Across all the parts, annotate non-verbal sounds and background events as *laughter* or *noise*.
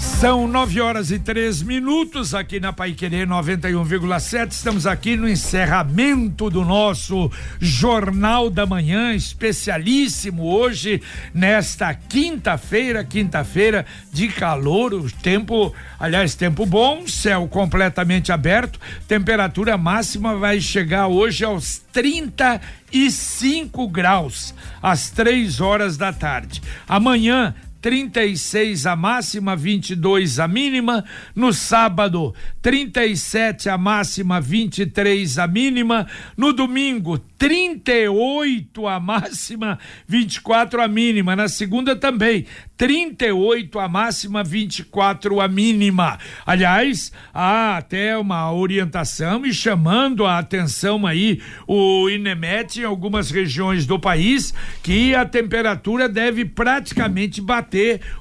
São nove horas e três minutos aqui na Pai Querer 91,7. Estamos aqui no encerramento do nosso Jornal da Manhã, especialíssimo hoje, nesta quinta-feira, quinta-feira de calor, o tempo, aliás, tempo bom, céu completamente aberto, temperatura máxima vai chegar hoje aos 35 graus, às três horas da tarde. Amanhã, 36 a máxima, 22 a mínima. No sábado, 37 a máxima, 23 a mínima. No domingo, 38 a máxima, 24 a mínima. Na segunda também, 38 a máxima, 24 a mínima. Aliás, há até uma orientação e chamando a atenção aí o INEMET em algumas regiões do país que a temperatura deve praticamente bater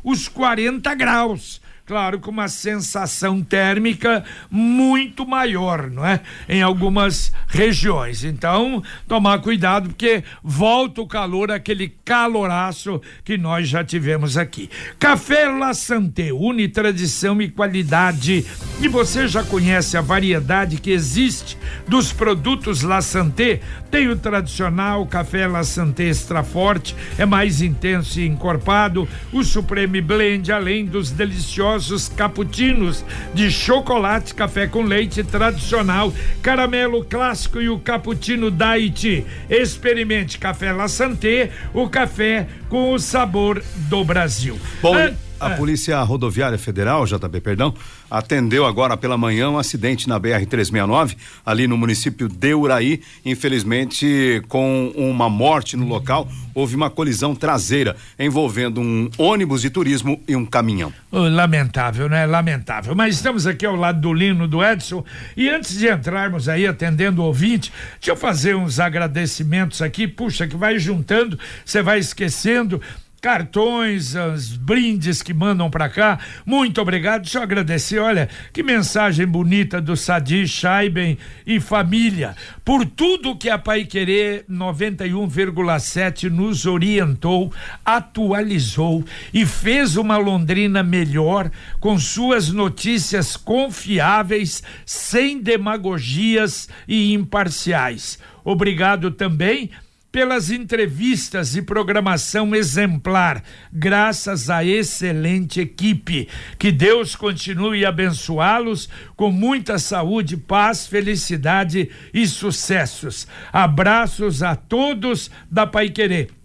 os 40 graus claro, com uma sensação térmica muito maior, não é? Em algumas regiões. Então, tomar cuidado, porque volta o calor, aquele caloraço que nós já tivemos aqui. Café La Santé, une tradição e qualidade. E você já conhece a variedade que existe dos produtos La Santé? Tem o tradicional café La Santé Extra Forte, é mais intenso e encorpado, o Supreme Blend, além dos deliciosos famosos cappuccinos de chocolate, café com leite tradicional, caramelo clássico e o cappuccino diet. Experimente Café La Santé, o café com o sabor do Brasil. Bom, ah, a Polícia Rodoviária Federal, JB, perdão, atendeu agora pela manhã um acidente na BR-369, ali no município de Uraí. Infelizmente, com uma morte no local, houve uma colisão traseira envolvendo um ônibus de turismo e um caminhão. Lamentável, né? Lamentável. Mas estamos aqui ao lado do Lino, do Edson, e antes de entrarmos aí atendendo o ouvinte, deixa eu fazer uns agradecimentos aqui. Puxa, que vai juntando, você vai esquecendo cartões, os brindes que mandam para cá. Muito obrigado. Deixa eu agradecer. Olha, que mensagem bonita do Sadi Scheiben e família. Por tudo que a Pai Querer 91,7 nos orientou, atualizou e fez uma Londrina melhor com suas notícias confiáveis, sem demagogias e imparciais. Obrigado também pelas entrevistas e programação exemplar, graças à excelente equipe. Que Deus continue abençoá-los com muita saúde, paz, felicidade e sucessos. Abraços a todos da Pai Querer.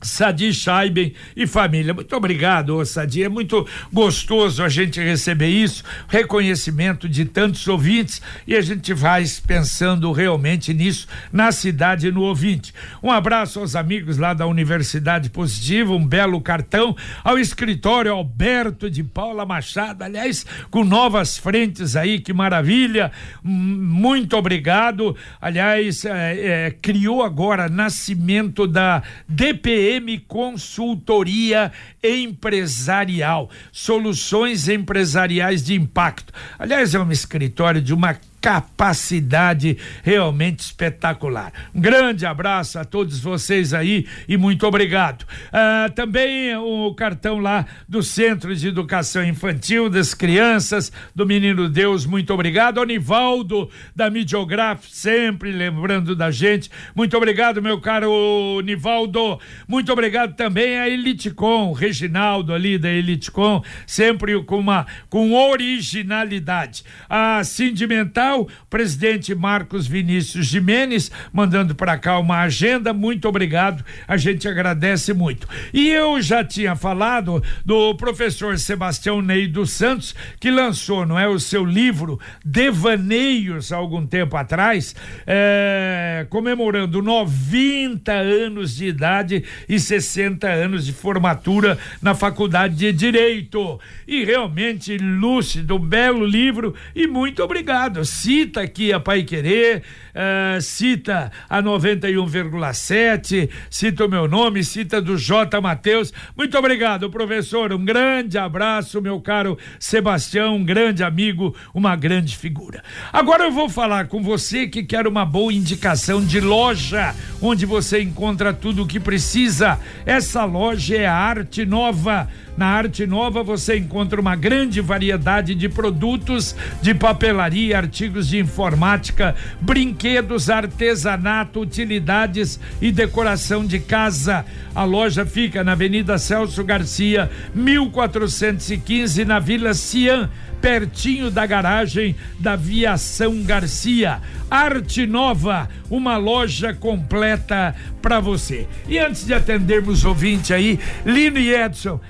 Sadi Scheiben e família. Muito obrigado, ô Sadi. É muito gostoso a gente receber isso, reconhecimento de tantos ouvintes e a gente vai pensando realmente nisso na cidade e no ouvinte. Um abraço aos amigos lá da Universidade Positiva, um belo cartão ao escritório Alberto de Paula Machado, aliás, com novas frentes aí, que maravilha. Muito obrigado. Aliás, é, é, criou agora nascimento da DPE M Consultoria Empresarial, soluções empresariais de impacto. Aliás, é um escritório de uma capacidade realmente espetacular. Um grande abraço a todos vocês aí e muito obrigado. Ah, também o cartão lá do Centro de Educação Infantil das Crianças, do Menino Deus, muito obrigado. Onivaldo da Midiograf, sempre lembrando da gente. Muito obrigado, meu caro Nivaldo. Muito obrigado também a Eliticom, Reginaldo ali da Eliticom, sempre com uma com originalidade. A Sindimental presidente Marcos Vinícius Jimenez, mandando para cá uma agenda. Muito obrigado, a gente agradece muito. E eu já tinha falado do professor Sebastião Ney dos Santos, que lançou, não é, o seu livro Devaneios há algum tempo atrás, é, comemorando 90 anos de idade e 60 anos de formatura na Faculdade de Direito. E realmente lúcido, belo livro e muito obrigado cita aqui a Pai Querer, uh, cita a 91,7, cita o meu nome, cita do J. Matheus. Muito obrigado, professor. Um grande abraço, meu caro Sebastião, um grande amigo, uma grande figura. Agora eu vou falar com você que quer uma boa indicação de loja onde você encontra tudo o que precisa. Essa loja é a Arte Nova na Arte Nova você encontra uma grande variedade de produtos de papelaria, artigos de informática, brinquedos, artesanato, utilidades e decoração de casa. A loja fica na Avenida Celso Garcia, 1415, na Vila Cian pertinho da garagem da Viação Garcia. Arte Nova, uma loja completa para você. E antes de atendermos ouvinte aí, Lino e Edson,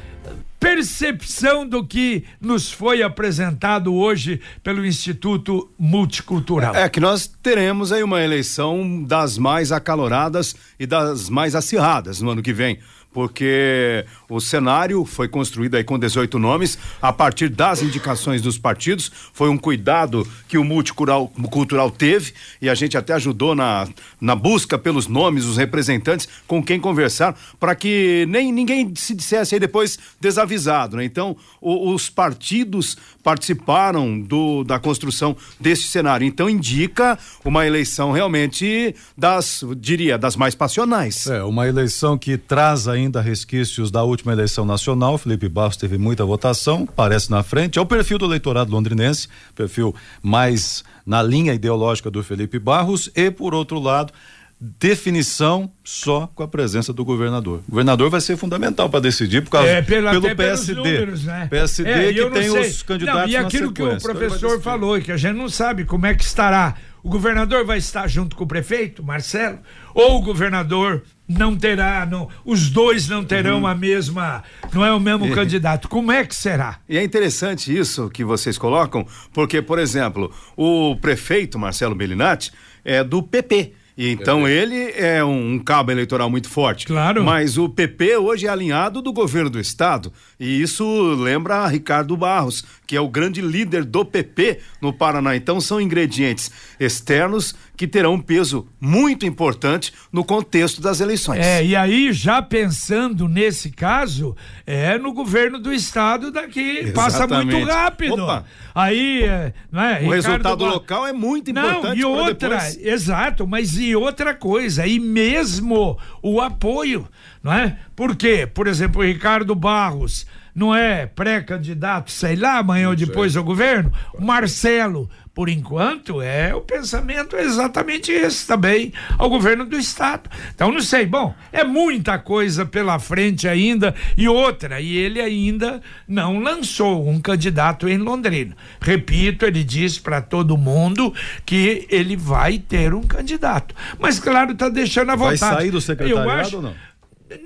percepção do que nos foi apresentado hoje pelo Instituto Multicultural. É que nós teremos aí uma eleição das mais acaloradas e das mais acirradas no ano que vem porque o cenário foi construído aí com 18 nomes a partir das indicações dos partidos. Foi um cuidado que o multicultural cultural teve e a gente até ajudou na, na busca pelos nomes, os representantes com quem conversar, para que nem ninguém se dissesse aí depois desavisado, né? Então, o, os partidos participaram do, da construção desse cenário. Então, indica uma eleição realmente das, diria, das mais passionais. É, uma eleição que traz aí ainda resquícios da última eleição nacional. Felipe Barros teve muita votação, parece na frente. É o perfil do eleitorado londrinense, perfil mais na linha ideológica do Felipe Barros. E, por outro lado, definição só com a presença do governador. O governador vai ser fundamental para decidir por causa é, pela, pelo PSD. Números, né? PSD é, que tem sei. os candidatos não, E aquilo que o professor falou, que a gente não sabe como é que estará. O governador vai estar junto com o prefeito, Marcelo, ou o governador não terá, não, os dois não terão uhum. a mesma, não é o mesmo e, candidato. Como é que será? E é interessante isso que vocês colocam, porque, por exemplo, o prefeito Marcelo Bellinati é do PP. E então é. ele é um, um, cabo eleitoral muito forte. Claro. Mas o PP hoje é alinhado do governo do estado. E isso lembra Ricardo Barros, que é o grande líder do PP no Paraná. Então são ingredientes externos que terão um peso muito importante no contexto das eleições. É, e aí já pensando nesse caso, é no governo do estado daqui, Exatamente. passa muito rápido. Opa. Aí, é, não é, o Ricardo resultado local é muito importante. Não, e outra, depois... exato, mas e outra coisa, e mesmo o apoio, não é? Por quê? Por exemplo, o Ricardo Barros não é pré-candidato, sei lá, amanhã ou depois ao governo, o Marcelo por enquanto, é o pensamento é exatamente esse também ao governo do estado. Então, não sei, bom, é muita coisa pela frente ainda e outra, e ele ainda não lançou um candidato em Londrina. Repito, ele disse para todo mundo que ele vai ter um candidato. Mas, claro, está deixando a vontade. Vai sair do secretariado acho, ou não?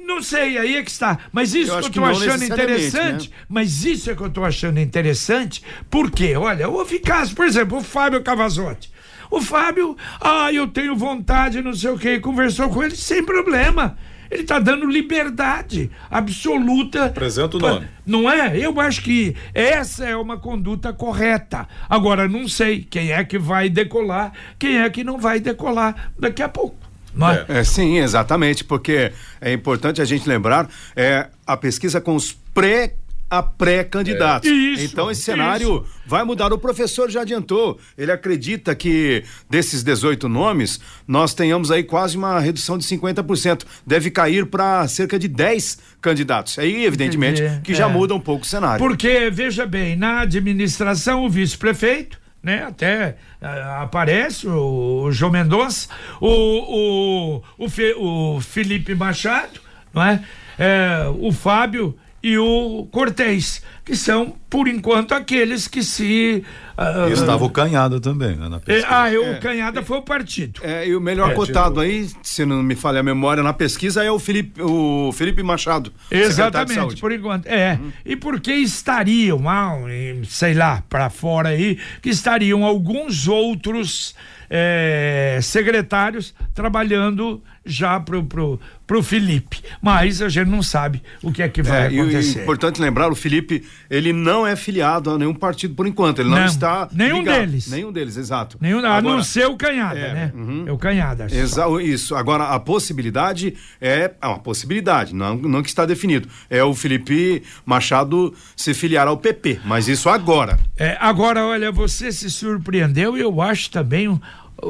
Não sei, aí é que está. Mas isso eu que eu estou achando interessante. Né? Mas isso é que eu estou achando interessante, porque, olha, houve casos, por exemplo, o Fábio Cavazotti. O Fábio, ah, eu tenho vontade, não sei o que, conversou com ele sem problema. Ele está dando liberdade absoluta. Apresenta o nome. Não é? Eu acho que essa é uma conduta correta. Agora, não sei quem é que vai decolar, quem é que não vai decolar daqui a pouco. É? é? sim, exatamente, porque é importante a gente lembrar é, a pesquisa com os pré a pré-candidatos. É. Então esse cenário isso. vai mudar. O professor já adiantou. Ele acredita que desses 18 nomes, nós tenhamos aí quase uma redução de 50%. Deve cair para cerca de 10 candidatos. Aí, evidentemente, Entendi. que já é. muda um pouco o cenário. Porque, veja bem, na administração, o vice-prefeito né? Até uh, aparece o, o João Mendonça, o, o, o, Fe, o Felipe Machado, não é? é? O Fábio e o Cortez, que são, por enquanto, aqueles que se. Uh, e estava o Canhada também, né, na pesquisa. É, ah, o é, Canhada foi o partido. É, e o melhor é, cotado aí, se não me falha a memória, na pesquisa é o Felipe, o Felipe Machado. Exatamente, por enquanto. É. Hum. E por que estariam, ah, sei lá, para fora aí, que estariam alguns outros é, secretários trabalhando já pro, pro, pro Felipe. Mas a gente não sabe o que é que vai é, acontecer. E, importante lembrar, o Felipe, ele não é filiado a nenhum partido por enquanto. Ele não, não. está. Nenhum ligado. deles. Nenhum deles, exato. Nenhum, a Agora- não ser o Canhada, É, né? uhum. É o Canhada. só. Exa isso. Agora, a possibilidade é. É uma possibilidade, não, não que está definido. É o Felipe Machado se filiar ao PP, mas isso agora. É, agora, olha, você se surpreendeu e eu acho também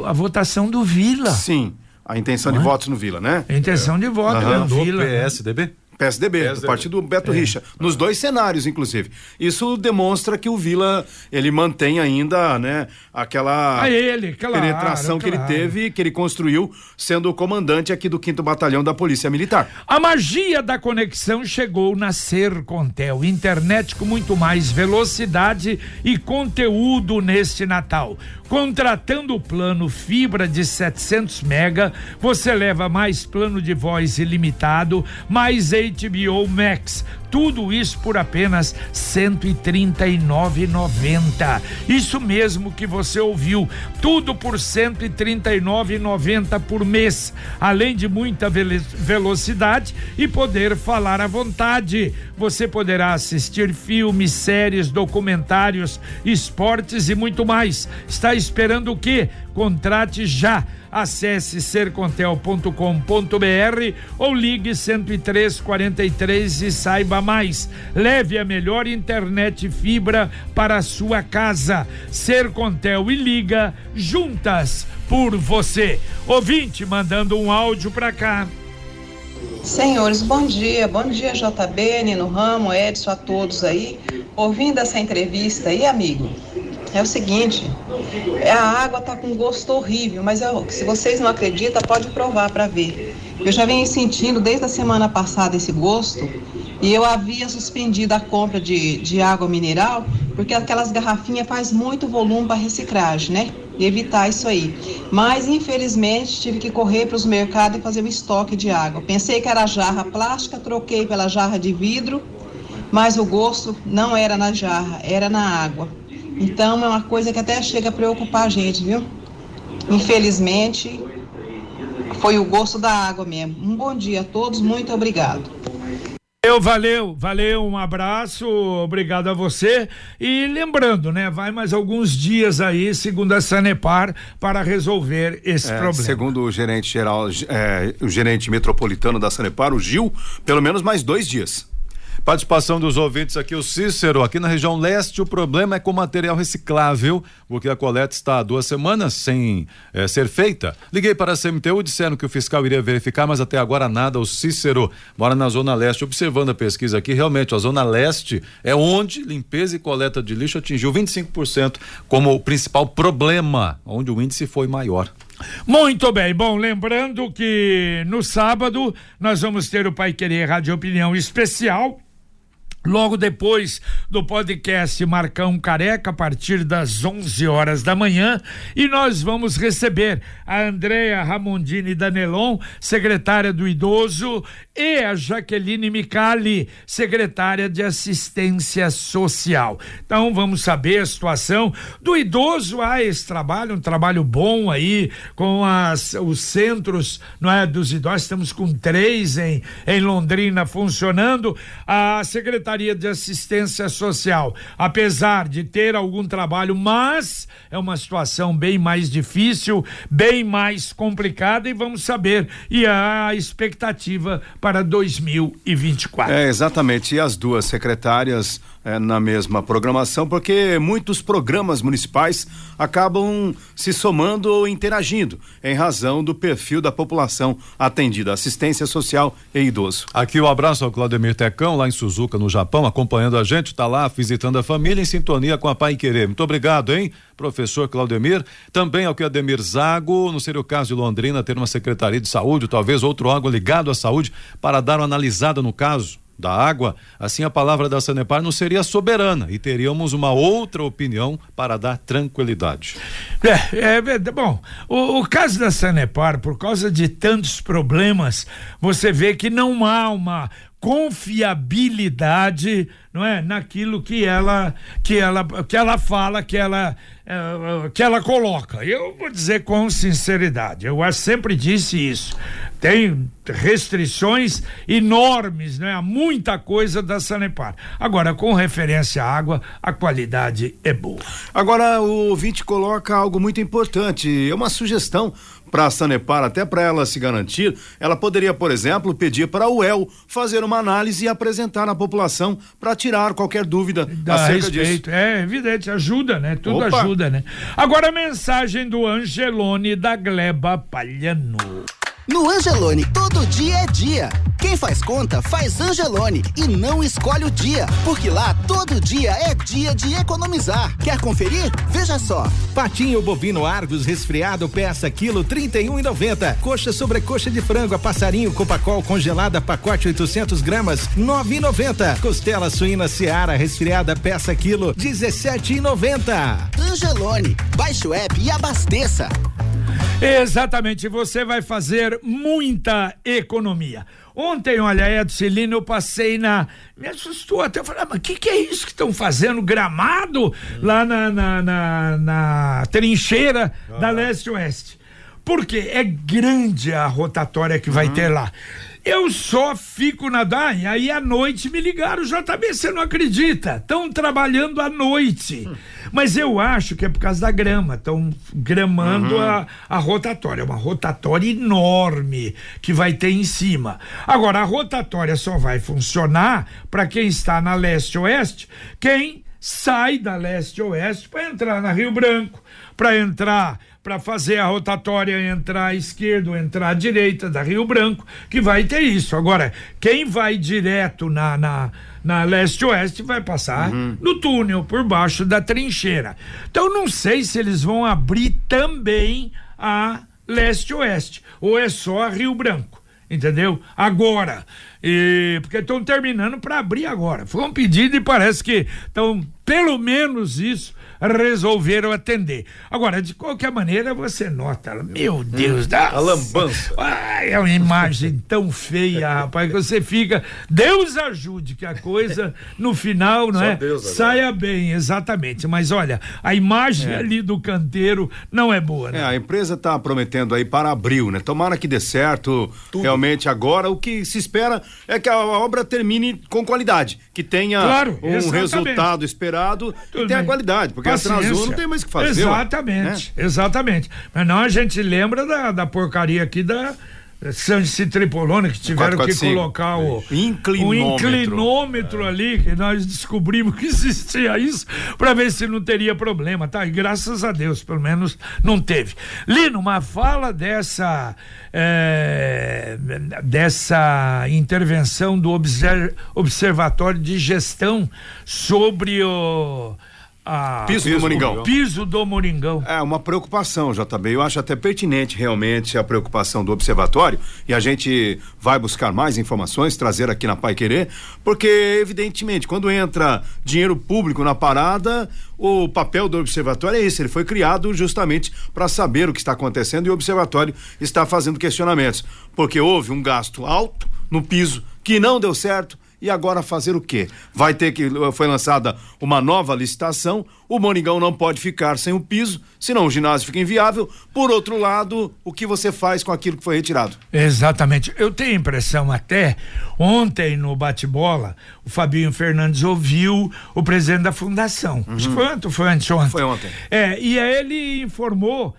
a votação do Vila. Sim. A intenção de votos no Vila, né? A intenção de voto Aham. do Do Vila. né? PSDB? PSDB, do PSDB. partido Beto Richa, nos dois cenários, inclusive. Isso demonstra que o Vila, ele mantém ainda, né, aquela A ele, claro, penetração que ele claro. teve, que ele construiu, sendo o comandante aqui do 5 Batalhão da Polícia Militar. A magia da conexão chegou na Sercontel, internet com muito mais velocidade e conteúdo neste Natal. Contratando o plano fibra de 700 mega, você leva mais plano de voz ilimitado, mais HBO Max. Tudo isso por apenas R$ 139,90. Isso mesmo que você ouviu. Tudo por R$ 139,90 por mês. Além de muita velocidade e poder falar à vontade. Você poderá assistir filmes, séries, documentários, esportes e muito mais. Está esperando o quê? Contrate já. Acesse sercontel.com.br ou ligue 10343 e saiba mais. Leve a melhor internet fibra para a sua casa. Sercontel e liga juntas por você. Ouvinte mandando um áudio para cá. Senhores, bom dia. Bom dia, JB, Nino Ramo, Edson, a todos aí. Ouvindo essa entrevista aí, amigo, é o seguinte: a água tá com gosto horrível, mas eu- se vocês não acreditam, pode provar para ver. Eu já venho sentindo desde a semana passada esse gosto e eu havia suspendido a compra de, de água mineral porque aquelas garrafinhas faz muito volume para reciclagem, né? E evitar isso aí. Mas infelizmente tive que correr para os mercados e fazer o estoque de água. Pensei que era jarra plástica, troquei pela jarra de vidro, mas o gosto não era na jarra, era na água. Então é uma coisa que até chega a preocupar a gente, viu? Infelizmente foi o gosto da água mesmo. Um bom dia a todos, muito obrigado. Eu valeu, valeu, um abraço, obrigado a você. E lembrando, né, vai mais alguns dias aí, segundo a Sanepar, para resolver esse É, problema. segundo o gerente geral, é, o gerente metropolitano da Sanepar, o Gil, pelo menos mais dois dias. Participação dos ouvintes aqui, o Cícero, aqui na região leste, o problema é com material reciclável, porque a coleta está há duas semanas sem eh, ser feita. Liguei para a CMTU, disseram que o fiscal iria verificar, mas até agora nada. O Cícero mora na Zona Leste, observando a pesquisa aqui, realmente, a Zona Leste é onde limpeza e coleta de lixo atingiu 25% como o principal problema, onde o índice foi maior. Muito bem, bom, lembrando que no sábado nós vamos ter o Pai Querer Rádio Opinião especial. Logo depois do podcast Marcão Careca, a partir das 11 horas da manhã, e nós vamos receber a Andréa Ramondini Danelon, secretária do Idoso, e a Jaqueline Micali, secretária de Assistência Social. Então vamos saber a situação do idoso. Há esse trabalho, um trabalho bom aí com as, os centros não é, dos idosos. Estamos com três em, em Londrina funcionando. A Secretaria de Assistência Social, apesar de ter algum trabalho, mas é uma situação bem mais difícil, bem mais complicada e vamos saber e a expectativa para 2024. É, exatamente. E as duas secretárias é, na mesma programação, porque muitos programas municipais acabam se somando ou interagindo em razão do perfil da população atendida, assistência social e idoso. Aqui o abraço ao Claudemir Tecão, lá em Suzuka, no Japão, acompanhando a gente, está lá visitando a família em sintonia com a Pai Querer. Muito obrigado, hein, professor Claudemir. Também ao que Ademir Zago, não seria o caso de Londrina ter uma secretaria de saúde, talvez outro órgão ligado à saúde, para dar uma analisada no caso da água, assim a palavra da Sanepar não seria soberana e teríamos uma outra opinião para dar tranquilidade. É, é verdade. Bom, o, o caso da Sanepar, por causa de tantos problemas, você vê que não há uma confiabilidade não é, naquilo que ela que ela que ela fala, que ela uh, que ela coloca. Eu vou dizer com sinceridade, eu sempre disse isso. Tem restrições enormes, né? Há muita coisa da Sanepar. Agora, com referência à água, a qualidade é boa. Agora, o ouvinte coloca algo muito importante, é uma sugestão para a Sanepar, até para ela se garantir, ela poderia, por exemplo, pedir para o UEL fazer uma análise e apresentar na população para tirar qualquer dúvida Dá acerca respeito. disso. É evidente, ajuda, né? Tudo Opa. ajuda, né? Agora a mensagem do Angelone da Gleba Palhano. No Angelone, todo dia é dia. Quem faz conta, faz Angelone e não escolhe o dia, porque lá todo dia é dia de economizar. Quer conferir? Veja só. Patinho bovino Argos resfriado peça quilo 31,90. Coxa sobre coxa de frango a passarinho Copacol congelada pacote 800 gramas 9,90. Costela suína Seara resfriada peça quilo 17,90. Angelone, baixe o app e abasteça. Exatamente, você vai fazer muita economia. Ontem, olha, Edson Celino, eu passei na. Me assustou até. Eu falei, ah, mas o que, que é isso que estão fazendo? Gramado hum. lá na, na, na, na trincheira ah. da leste-oeste. Porque é grande a rotatória que vai uhum. ter lá. Eu só fico na e aí à noite me ligaram, JB, você não acredita? Estão trabalhando à noite. Hum. Mas eu acho que é por causa da grama, estão gramando uhum. a, a rotatória, é uma rotatória enorme que vai ter em cima. Agora, a rotatória só vai funcionar para quem está na leste-oeste, quem sai da leste-oeste para entrar na Rio Branco, para entrar para fazer a rotatória entrar à esquerda ou entrar à direita da Rio Branco, que vai ter isso. Agora, quem vai direto na, na, na leste-oeste vai passar uhum. no túnel, por baixo da trincheira. Então, não sei se eles vão abrir também a leste-oeste, ou é só a Rio Branco entendeu? Agora, e, porque estão terminando para abrir agora. Foi um pedido e parece que estão pelo menos isso resolveram atender. Agora, de qualquer maneira, você nota, meu Deus, hum, da a lambança. é uma imagem tão feia, *laughs* rapaz, que você fica, Deus ajude que a coisa no final, não Só é? Deus, saia bem, exatamente. Mas olha, a imagem é. ali do canteiro não é boa, né? É, a empresa está prometendo aí para abril, né? Tomara que dê certo. Tudo. Realmente agora o que se espera é que a obra termine com qualidade, que tenha claro, um exatamente. resultado esperado Tudo e tenha bem. qualidade, porque Paciência. atrasou, não tem mais o que fazer. Exatamente, né? exatamente. Mas não, a gente lembra da, da porcaria aqui da Sanci Tripolone, que tiveram 4, 4, que 5. colocar o inclinômetro, o inclinômetro é. ali, que nós descobrimos que *laughs* existia isso, para ver se não teria problema, tá? E graças a Deus, pelo menos não teve. Lino, uma fala dessa é, dessa intervenção do Observatório de Gestão sobre o ah, piso, piso, do Moringão. Piso do Moringão. É uma preocupação, JB. Eu acho até pertinente realmente a preocupação do observatório e a gente vai buscar mais informações, trazer aqui na Pai Querer, porque evidentemente quando entra dinheiro público na parada, o papel do observatório é esse, ele foi criado justamente para saber o que está acontecendo e o observatório está fazendo questionamentos, porque houve um gasto alto no piso que não deu certo e agora fazer o quê? Vai ter que foi lançada uma nova licitação. O Moringão não pode ficar sem o piso, senão o ginásio fica inviável. Por outro lado, o que você faz com aquilo que foi retirado? Exatamente. Eu tenho a impressão até ontem no bate-bola, o Fabinho Fernandes ouviu o presidente da fundação. Uhum. Foi ontem, foi antes ontem. Foi ontem. É, e aí ele informou,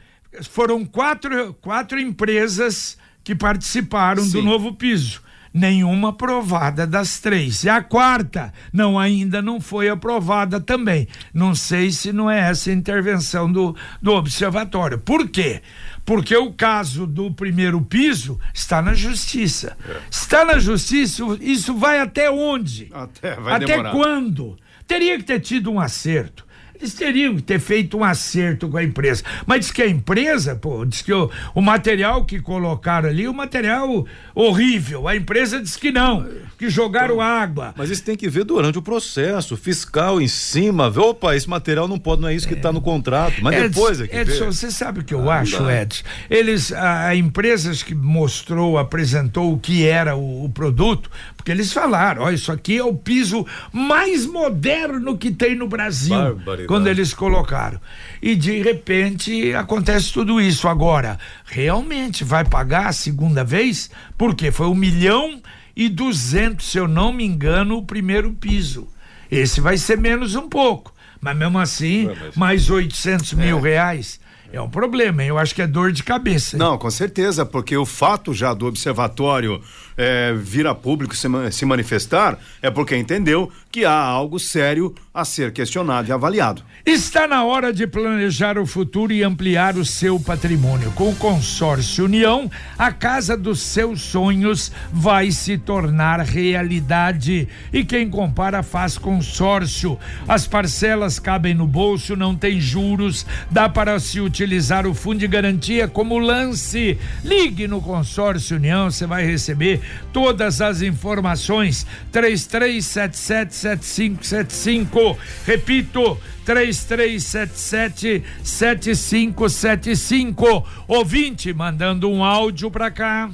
foram quatro, quatro empresas que participaram Sim. do novo piso nenhuma aprovada das três. E a quarta, não, ainda não foi aprovada também. Não sei se não é essa a intervenção do, do observatório. Por quê? Porque o caso do primeiro piso está na justiça. É. Está na justiça, isso vai até onde? Até, vai até demorar. quando? Teria que ter tido um acerto Eles teriam que ter feito um acerto com a empresa. Mas diz que a empresa, pô, diz que o, o material que colocaram ali, o material horrível. A empresa diz que não, que jogaram então, água. Mas isso tem que ver durante o processo, fiscal em cima, ver, opa, esse material não pode, não é isso que está no contrato. Mas Edson, depois é que Edson, você sabe o que eu ah, acho, Edson? Eles, a, a empresas que mostrou, apresentou o que era o, o produto, porque eles falaram, ó, isso aqui é o piso mais moderno que tem no Brasil quando eles colocaram. E de repente acontece tudo isso. Agora, realmente vai pagar a segunda vez? Porque foi um milhão e duzentos, se eu não me engano, o primeiro piso. Esse vai ser menos um pouco. Mas mesmo assim, mas... mais 800 mil é. reais. É um problema, eu acho que é dor de cabeça. Não, com certeza, porque o fato já do observatório é, vir a público se, se manifestar é porque entendeu que há algo sério a ser questionado e avaliado. Está na hora de planejar o futuro e ampliar o seu patrimônio. Com o consórcio União, a casa dos seus sonhos vai se tornar realidade. E quem compara faz consórcio. As parcelas cabem no bolso, não tem juros, dá para se utilizar o fundo de garantia como lance. Ligue no consórcio União, você vai receber todas as informações. 33777575. Repito, 33777575. Ouvinte mandando um áudio para cá.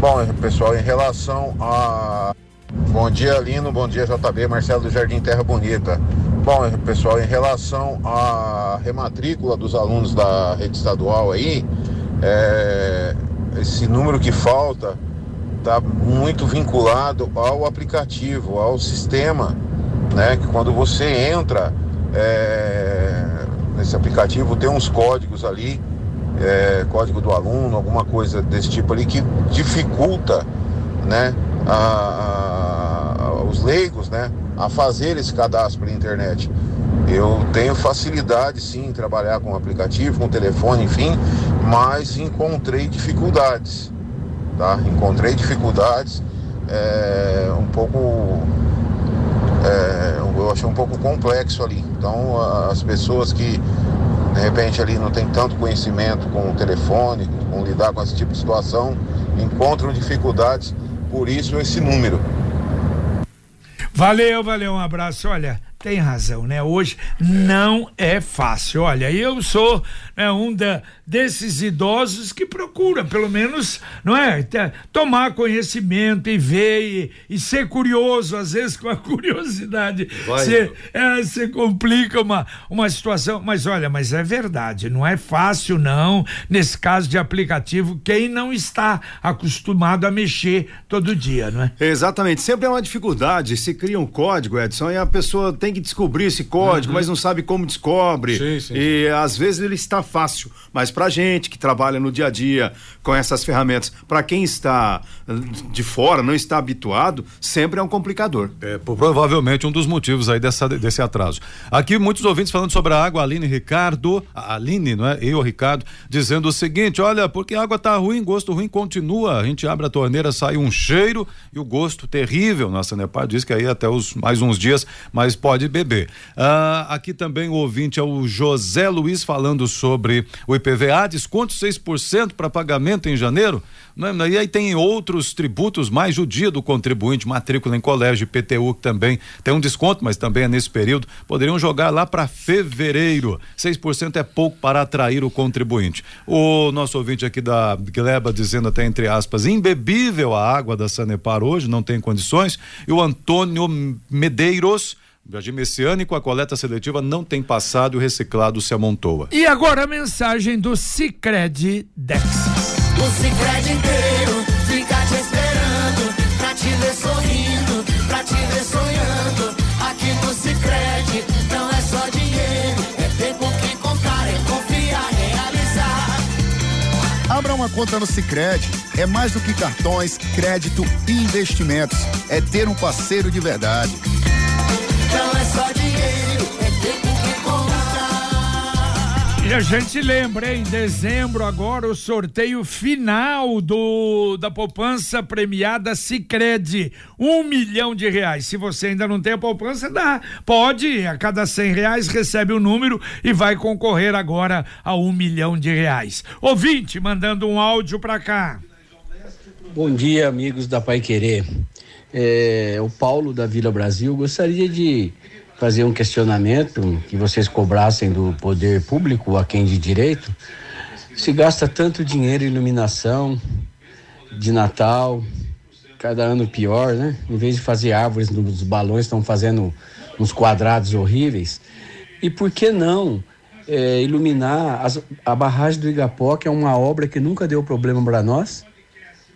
Bom, pessoal, em relação a Bom dia, Lino. Bom dia, JB. Marcelo do Jardim Terra Bonita. Bom, pessoal, em relação à rematrícula dos alunos da rede estadual aí, é, esse número que falta está muito vinculado ao aplicativo, ao sistema, né? Que quando você entra é, nesse aplicativo tem uns códigos ali, é, código do aluno, alguma coisa desse tipo ali que dificulta, né? A, a, os leigos, né? A fazer esse cadastro pela internet. Eu tenho facilidade sim em trabalhar com aplicativo, com telefone, enfim, mas encontrei dificuldades tá? Encontrei dificuldades é, um pouco é, eu achei um pouco complexo ali. Então as pessoas que de repente ali não tem tanto conhecimento com o telefone, com lidar com esse tipo de situação, encontram dificuldades, por isso esse número. Valeu, valeu, um abraço. Olha, tem razão, né? Hoje não é fácil. Olha, eu sou né, um da, desses idosos que procura, pelo menos, não é? Tomar conhecimento e ver e, e ser curioso, às vezes *laughs* com a curiosidade. Você é, complica uma, uma situação. Mas olha, mas é verdade, não é fácil, não. Nesse caso de aplicativo, quem não está acostumado a mexer todo dia, não é? Exatamente. Sempre é uma dificuldade. Se cria um código, Edson, e a pessoa tem que descobrir esse código, uhum. mas não sabe como descobre. Sim, sim, e sim. às vezes ele está fácil, mas para gente que trabalha no dia a dia com essas ferramentas, para quem está de fora, não está habituado, sempre é um complicador. É provavelmente um dos motivos aí dessa, desse atraso. Aqui muitos ouvintes falando sobre a água, Aline Ricardo, Aline, não é? Eu, Ricardo, dizendo o seguinte: olha, porque a água tá ruim, gosto ruim continua. A gente abre a torneira, sai um cheiro e o gosto terrível. Nossa Nepal diz que aí até os mais uns dias, mas pode beber. Ah, aqui também o ouvinte é o José Luiz falando sobre o IPVA, desconto 6% para pagamento em janeiro. Né? E aí tem outros tributos, mais o dia do contribuinte, matrícula em colégio, PTU, que também tem um desconto, mas também é nesse período. Poderiam jogar lá para fevereiro. 6% é pouco para atrair o contribuinte. O nosso ouvinte aqui da Gleba dizendo até entre aspas, imbebível a água da Sanepar hoje, não tem condições. E o Antônio Medeiros Jardim Messiânico, a coleta seletiva não tem passado e o reciclado se amontoa. E agora a mensagem do Cicred Dex. O Cicred inteiro fica te esperando pra te ver sorrindo, pra te ver sonhando. Aqui no Cicred não é só dinheiro, é tempo que contar, é confiar, realizar. Abra uma conta no Cicred. É mais do que cartões, crédito e investimentos. É ter um parceiro de verdade. E a gente lembra, em dezembro agora o sorteio final do da poupança premiada Sicredi, um milhão de reais. Se você ainda não tem a poupança, dá, pode, a cada cem reais recebe o um número e vai concorrer agora a um milhão de reais. Ouvinte, mandando um áudio para cá. Bom dia, amigos da Pai Querer. É, o Paulo da Vila Brasil gostaria de fazer um questionamento que vocês cobrassem do poder público a quem de direito. Se gasta tanto dinheiro em iluminação de Natal, cada ano pior, né? Em vez de fazer árvores nos balões, estão fazendo uns quadrados horríveis. E por que não é, iluminar as, a barragem do Igapó, que é uma obra que nunca deu problema para nós?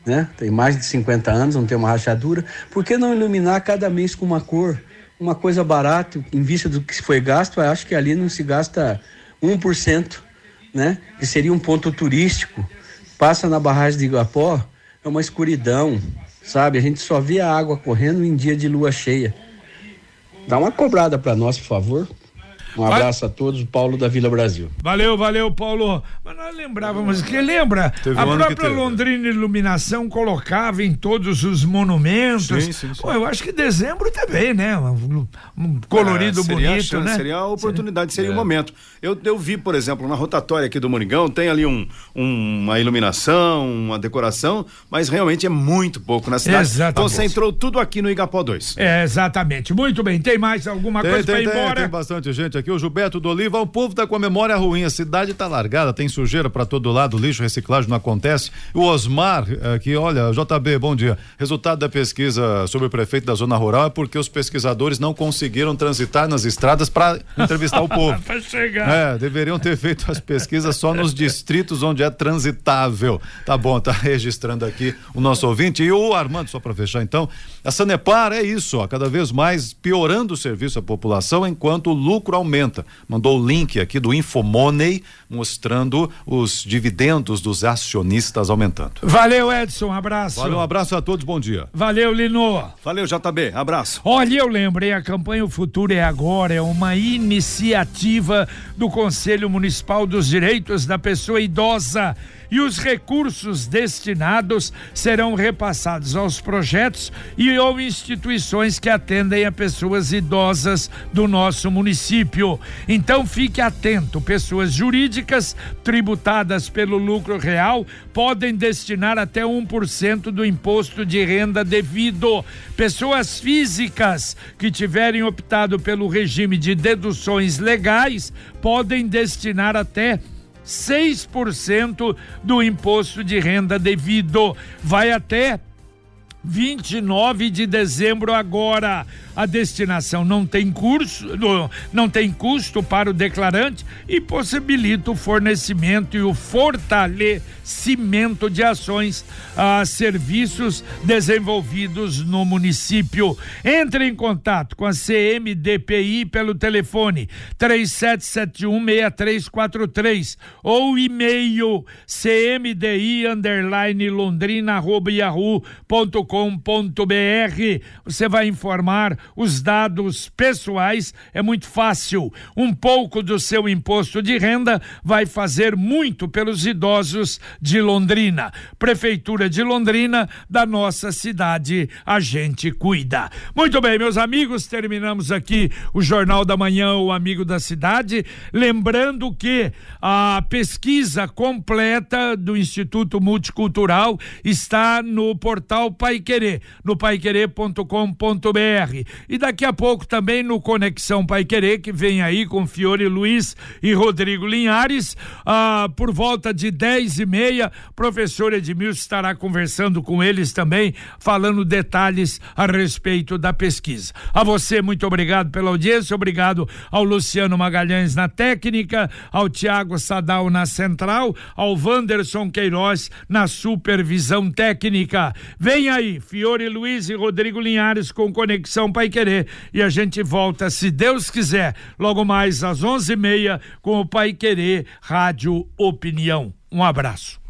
Né? Tem mais de 50 anos, não tem uma rachadura. Por que não iluminar cada mês com uma cor? Uma coisa barata, em vista do que foi gasto, acho que ali não se gasta 1%, né? Que seria um ponto turístico. Passa na barragem de Iguapó, é uma escuridão, sabe? A gente só vê a água correndo em dia de lua cheia. Dá uma cobrada para nós, por favor. Um abraço a todos, Paulo da Vila Brasil. Valeu, valeu, Paulo. Mas nós lembrávamos que lembra, teve a um própria Londrina Iluminação colocava em todos os monumentos. Sim, sim, sim. Pô, eu acho que dezembro também, né? Um, um colorido é, bonito, chance, né? Seria a oportunidade, seria o é. um momento. Eu, eu vi, por exemplo, na rotatória aqui do Moringão, tem ali um, um, uma iluminação, uma decoração, mas realmente é muito pouco na cidade. Exatamente. Concentrou tudo aqui no Igapó 2. É, exatamente. Muito bem. Tem mais alguma tem, coisa para ir embora? Tem bastante gente aqui, o Gilberto do Oliva, o povo tá com a memória ruim, a cidade tá largada, tem sujeira para todo lado, lixo, reciclagem não acontece. O Osmar, aqui, olha, JB, bom dia. Resultado da pesquisa sobre o prefeito da zona rural é porque os pesquisadores não conseguiram transitar nas estradas para entrevistar o *laughs* povo. para chegar. É, deveriam ter feito as pesquisas só nos distritos onde é transitável. Tá bom, tá registrando aqui o nosso ouvinte e o Armando, só para fechar então, a Sanepar é isso, ó, cada vez mais piorando o serviço à população enquanto o lucro aumenta aumenta. Mandou o link aqui do Infomoney mostrando os dividendos dos acionistas aumentando. Valeu, Edson, um abraço. Valeu, um abraço a todos, bom dia. Valeu, Lino. Valeu, JB, abraço. Olha, eu lembrei, a campanha O Futuro é Agora é uma iniciativa do Conselho Municipal dos Direitos da Pessoa Idosa e os recursos destinados serão repassados aos projetos e ou instituições que atendem a pessoas idosas do nosso município. Então fique atento, pessoas jurídicas tributadas pelo lucro real podem destinar até 1% do imposto de renda devido. Pessoas físicas que tiverem optado pelo regime de deduções legais podem destinar até 6% do imposto de renda devido. Vai até 29 de dezembro agora. A destinação não tem curso, não tem custo para o declarante e possibilita o fornecimento e o fortalecimento de ações a serviços desenvolvidos no município. Entre em contato com a CMDPI pelo telefone 37716343 ou e-mail cmdi underline londrina arroba Você vai informar os dados pessoais, é muito fácil. Um pouco do seu imposto de renda vai fazer muito pelos idosos de Londrina. Prefeitura de Londrina, da nossa cidade, a gente cuida. Muito bem, meus amigos, terminamos aqui o Jornal da Manhã, o Amigo da Cidade. Lembrando que a pesquisa completa do Instituto Multicultural está no portal Pai Querer, no paiquerer.com.br. E daqui a pouco também no Conexão Pai Querer, que vem aí com Fiore Luiz e Rodrigo Linhares, ah, por volta de dez e meia, professor Edmilson estará conversando com eles também, falando detalhes a respeito da pesquisa. A você, muito obrigado pela audiência, obrigado ao Luciano Magalhães na técnica, ao Tiago Sadal na central, ao Wanderson Queiroz na supervisão técnica. Vem aí, Fiore Luiz e Rodrigo Linhares com Conexão Pai Querer e a gente volta, se Deus quiser, logo mais às onze e meia com o Pai Querer Rádio Opinião. Um abraço.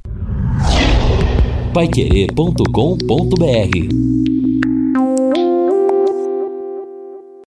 Paiquerê.com.br